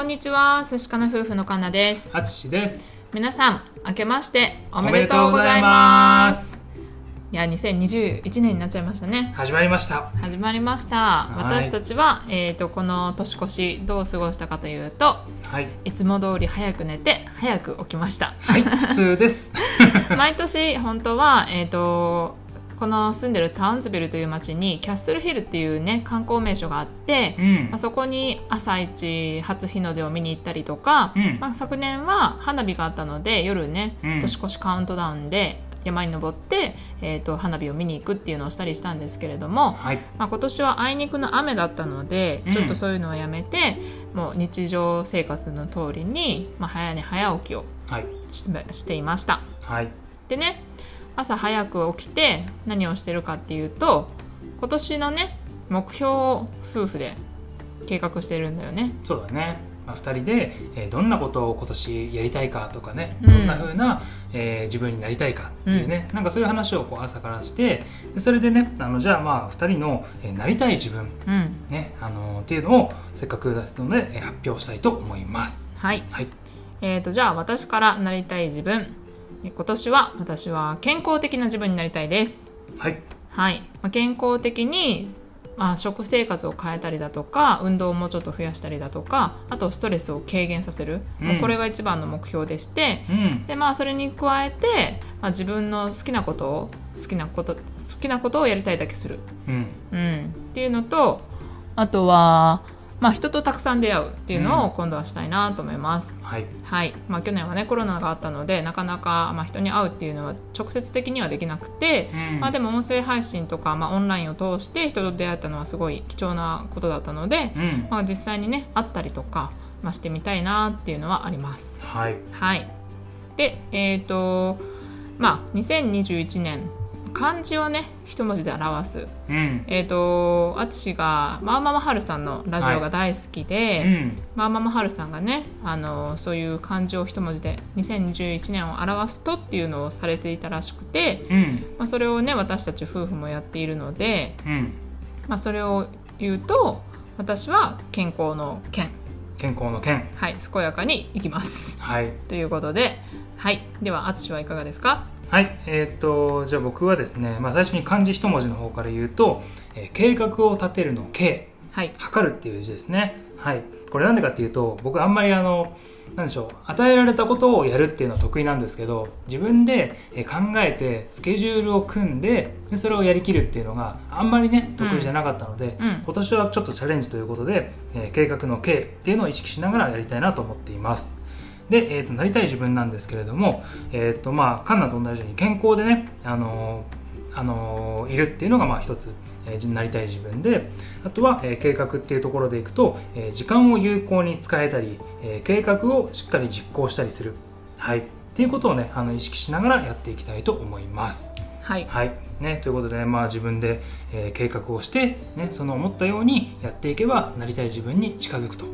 こんにちは、寿司かな夫婦のかなです。あつしです。皆さん、明けましておめでとうございます。いや、2021年になっちゃいましたね。始まりました。始まりました。い私たちは、えっ、と、この年越しどう過ごしたかというと、はい。いつも通り早く寝て、早く起きました。はい、普通です。毎年、本当は、えっ、と、この住んでるタウンズビルという町にキャッスルヒルっていうね観光名所があって、うんまあ、。そこに朝一初日の出を見に行ったりとか、うんまあ、昨年は花火があったので夜ね、うん年越しカウントダウンで山に登って、えー、と花火を見に行くっていうのをしたりしたんですけれども、はい。まあ、今年はあいにくの雨だったので、うんちょっとそういうのをやめてもう日常生活の通りに、まあ、早寝早起きをはい。ししていました。はい。でね朝早く起きて何をしてるかっていうと今年のね目標を夫婦で計画してるんだよね。そうだね。まあ、二人で、えーどんなことを今年やりたいかとかね、うんどんな風な、えー自分になりたいかっていうね、なんかそういう話をこう朝からして、でそれでね、あのじゃあまあ二人の、えーなりたい自分うん、ね、あのーっていうのをせっかく出すので、えー発表したいと思います。はい、はい。えー、とじゃあ私からなりたい自分え今年は私は健康的な自分になりたいです。はい。はい、まあ、健康的に、まあ、食生活を変えたりだとか運動をもうちょっと増やしたりだとかあとストレスを軽減させる、うんまあこれが一番の目標でしてうん。で、まあ、それに加えて、まあ、自分の好きなことを好きなこと好きなことをやりたいだけする、うん。うん、っていうのとあとは、まあ、人とたくさん出会うっていうのを今度はしたいなと思います。はい。はいまあ、去年はねコロナがあったのでなかなか、まあ、人に会うっていうのは直接的にはできなくて、うんまあ、でも音声配信とか、まあ、オンラインを通して人と出会ったのはすごい貴重なことだったので、うん。まあ、実際にね会ったりとか、まあ、してみたいなっていうのはあります。はい。はい、でえっ、とまあ2021年漢字をね一文字で表すうん。えっ、と淳がマーママハルさんのラジオが大好きで、うん。マーママハルさんがねあのそういう漢字を一文字で2021年を表すとっていうのをされていたらしくて、うん。まあ、それをね私たち夫婦もやっているので、うん。まあ、それを言うと私は健康の健健康の健。はい健やかにいきますはい。ということではいでは淳はいかがですか？はい。えーっと、じゃあ僕はですね、まあ最初に漢字一文字の方から言うと、えー計画を立てるの計、はい測るっていう字ですね。はい。これなんでかっていうと、僕あんまりあの、なんでしょう、与えられたことをやるっていうのは得意なんですけど、自分でえー考えて、スケジュールを組んで、でそれをやりきるっていうのがあんまりね、得意じゃなかったので、うん今年はちょっとチャレンジということで、えー計画の計っていうのを意識しながらやりたいなと思っています。で、えー、となりたい自分なんですけれども、えーとまあ、カンナと同じように健康でね、あのーあのーいるっていうのがまあ一つ、えーなりたい自分であとは、えー計画っていうところでいくと、えー時間を有効に使えたり、えー計画をしっかり実行したりする、はい、っていうことをねあの意識しながらやっていきたいと思います。はい。はい。ね、ということで、ね、まあ、自分で、えー計画をして、ね、その思ったようにやっていけばなりたい自分に近づくと、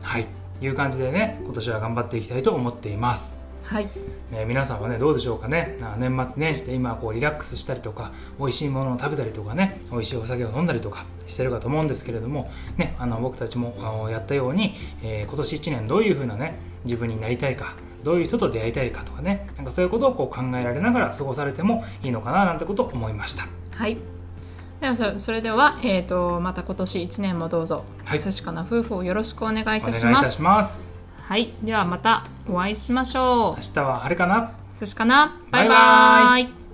はい、いう感じでね今年は頑張っていきたいと思っています。はいね、皆さんはねどうでしょうかねあ年末年始で今こうリラックスしたりとか美味しいものを食べたりとかね美味しいお酒を飲んだりとかしてるかと思うんですけれども、ね、あの僕たちもやったように、えー今年1年どういう風なね自分になりたいかどういう人と出会いたいかとかねなんかそういうことをこう考えられながら過ごされてもいいのかななんてことを思いました。はいではそそれでは、えー、とまた今年1年もどうぞ、はい。寿司かな夫婦をよろしくお願いいたします。はい。ではまたお会いしましょう。明日は晴れかな？寿司かな？バイババイバイ